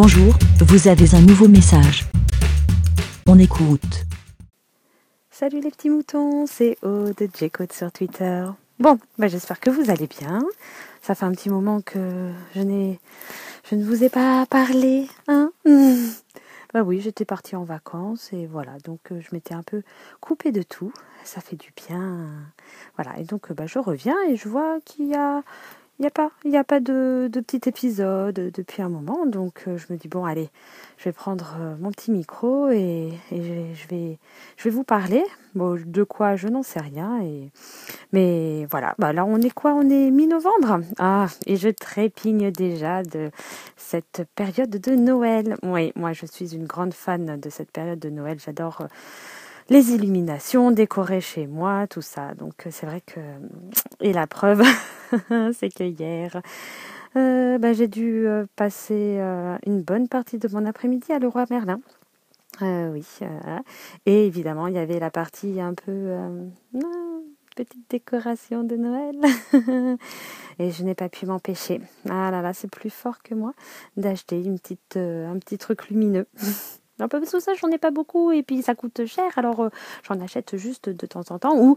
Bonjour, vous avez un nouveau message. On écoute. Salut les petits moutons, c'est Aude J-Code sur Twitter. Bon, bah j'espère que vous allez bien. Ça fait un petit moment que je n'ai, je ne vous ai pas parlé, hein Bah oui, j'étais partie en vacances et voilà, donc euh, je m'étais un peu coupée de tout. Ça fait du bien. Voilà, et donc bah, je reviens et je vois qu'il y a il n'y a pas, de, petit épisode depuis un moment, donc euh, je me dis bon allez, je vais prendre euh, mon petit micro et, je, vais, vous parler. De quoi je n'en sais rien mais voilà, bah là on est quoi? On est mi-novembre? Ah et je trépigne déjà de cette période de Noël. Oui, moi je suis une grande fan de cette période de Noël. J'adore. Euh, les illuminations, décorer chez moi, tout ça. Donc c'est vrai que et la preuve, c'est que hier, euh, bah, j'ai dû euh, passer euh, une bonne partie de mon après-midi à Leroy Merlin. oui, et évidemment il y avait la partie un peu petite décoration de Noël. et je n'ai pas pu m'empêcher. Ah là là, c'est plus fort que moi d'acheter un petit truc lumineux. Peu parce que ça, j'en ai pas beaucoup et puis ça coûte cher, alors euh, j'en achète juste de temps en temps. Ou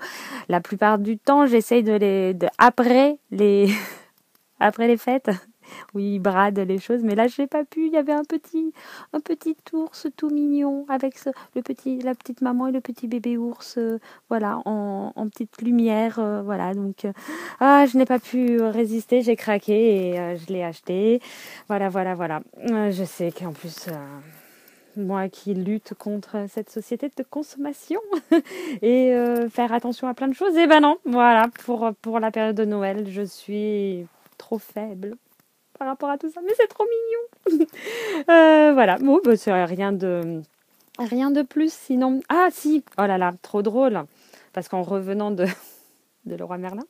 la plupart du temps, j'essaye de les, après les, après les fêtes, oui, ils bradent les choses. Mais là, je n'ai pas pu. Il y avait un petit, un petit ours tout mignon avec le petit, la petite maman et le petit bébé ours, euh, voilà, en, en, petite lumière, euh, voilà. Donc, ah, je n'ai pas pu résister. J'ai craqué et je l'ai acheté. Voilà, voilà, voilà. je sais qu'en plus moi qui lutte contre cette société de consommation et euh, faire attention à plein de choses. Et eh ben non, voilà, pour, pour la période de Noël, je suis trop faible par rapport à tout ça, mais c'est trop mignon. euh, voilà, bon, bah, c'est rien de, rien de plus sinon. Ah si, oh là là, trop drôle, parce qu'en revenant de, de Leroy Merlin,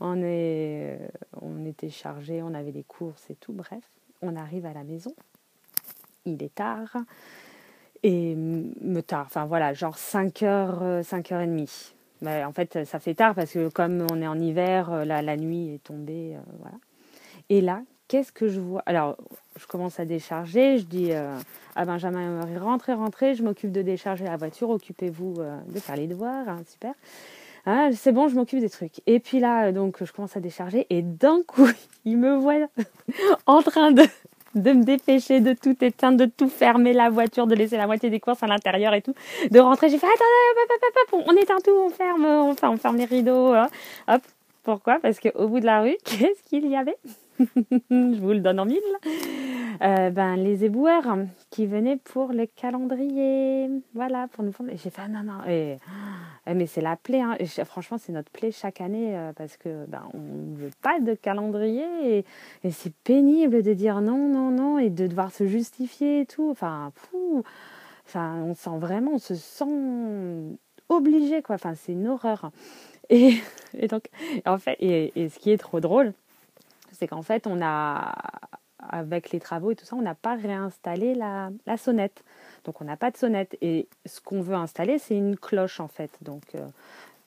on, est, on était chargé, on avait les courses et tout, bref, on arrive à la maison il est tard. Et me tard, enfin voilà, genre 5h, 5h30. Mais en fait, ça fait tard parce que comme on est en hiver, euh, la, nuit est tombée. Euh, voilà. Et là, qu'est-ce que je vois? Alors, je commence à décharger. Je dis euh, à Benjamin, rentrez, rentrez. Je m'occupe de décharger la voiture. Occupez-vous de faire les devoirs. Hein, super. Ah, c'est bon, je m'occupe des trucs. Et puis là, donc, je commence à décharger. Et d'un coup, il me voit en train de de me dépêcher, de tout éteindre, de tout fermer la voiture, de laisser la moitié des courses à l'intérieur et tout, de rentrer. J'ai fait attendez, on éteint tout, on ferme, on ferme, on ferme les rideaux. Hein. Hop, pourquoi? Parce qu'au bout de la rue, qu'est-ce qu'il y avait? Je vous le donne en mille. Euh, ben, les éboueurs qui venaient pour le calendrier. Voilà, pour nous fondre. J'ai fait, ah, non, non. Et, eh, mais c'est la plaie. Hein. franchement, c'est notre plaie chaque année euh, parce que ben, on ne veut pas de calendrier. Et, et c'est pénible de dire non, non, non. Et de devoir se justifier et tout. Enfin, fou. Enfin, on sent vraiment, on se sent obligé, quoi. Enfin, c'est une horreur. Et, et donc, en fait, et, et ce qui est trop drôle, c'est qu'en fait, on a, avec les travaux et tout ça, on n'a pas réinstallé la, la sonnette. Donc, on n'a pas de sonnette. Et ce qu'on veut installer, c'est une cloche, en fait. Donc, euh,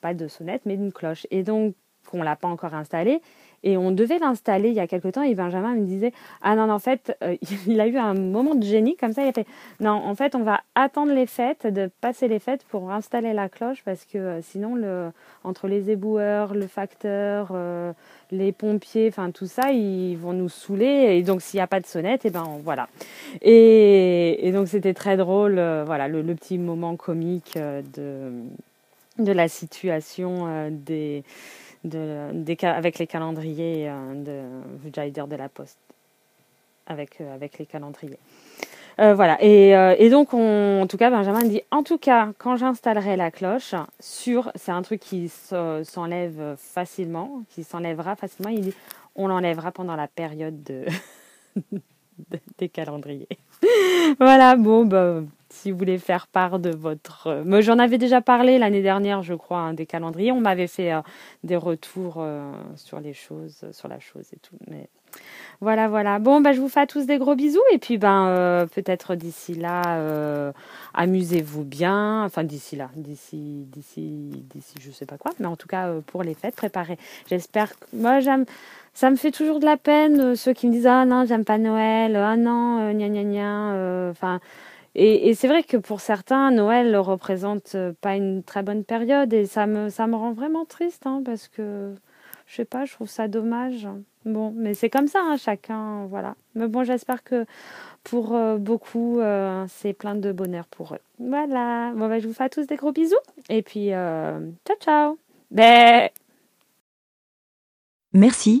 pas de sonnette, mais une cloche. Et donc, on ne l'a pas encore installée. Et on devait l'installer il y a quelque temps et Benjamin me disait Ah non, en fait, euh, il a eu un moment de génie comme ça. Il a fait Non, en fait, on va attendre les fêtes, de passer les fêtes pour installer la cloche parce que euh, sinon, le, entre les éboueurs, le facteur, euh, les pompiers, enfin tout ça, ils vont nous saouler. Et donc, s'il n'y a pas de sonnette, et eh ben voilà. Et, et donc, c'était très drôle, voilà, le, le, petit moment comique de, de la situation des de, avec les calendriers euh, de, j'allais dire de la poste, avec, euh, avec les calendriers. Euh, voilà, et, et, donc on, en tout cas Benjamin dit en tout cas quand j'installerai la cloche, sur c'est un truc qui s'enlève facilement, qui s'enlèvera facilement, il dit on l'enlèvera pendant la période de, des calendriers. voilà, bon bah si vous voulez faire part de votre. Moi, j'en avais déjà parlé l'année dernière, je crois, hein, des calendriers. On m'avait fait des retours sur les choses, sur la chose et tout. Mais voilà, voilà. Bon, bah, je vous fais à tous des gros bisous. Et puis, ben, euh, peut-être d'ici là, euh, amusez-vous bien. Enfin, d'ici là, d'ici, d'ici, d'ici, je sais pas quoi. Mais en tout cas, euh, pour les fêtes, préparez. J'espère que. Moi, j'aime. Ça me fait toujours de la peine, ceux qui me disent Ah non, j'aime pas Noël. Ah non, gna gna gna. Enfin. Et, et c'est vrai que pour certains, Noël ne représente pas une très bonne période. Et ça me, ça me rend vraiment triste, hein, parce que je sais pas, je trouve ça dommage. Bon, mais c'est comme ça, hein, chacun, voilà. Mais bon, j'espère que pour euh, beaucoup, euh, c'est plein de bonheur pour eux. Voilà. Bon, bah, je vous fais à tous des gros bisous. Et puis, euh, ciao, ciao. Bé. Merci,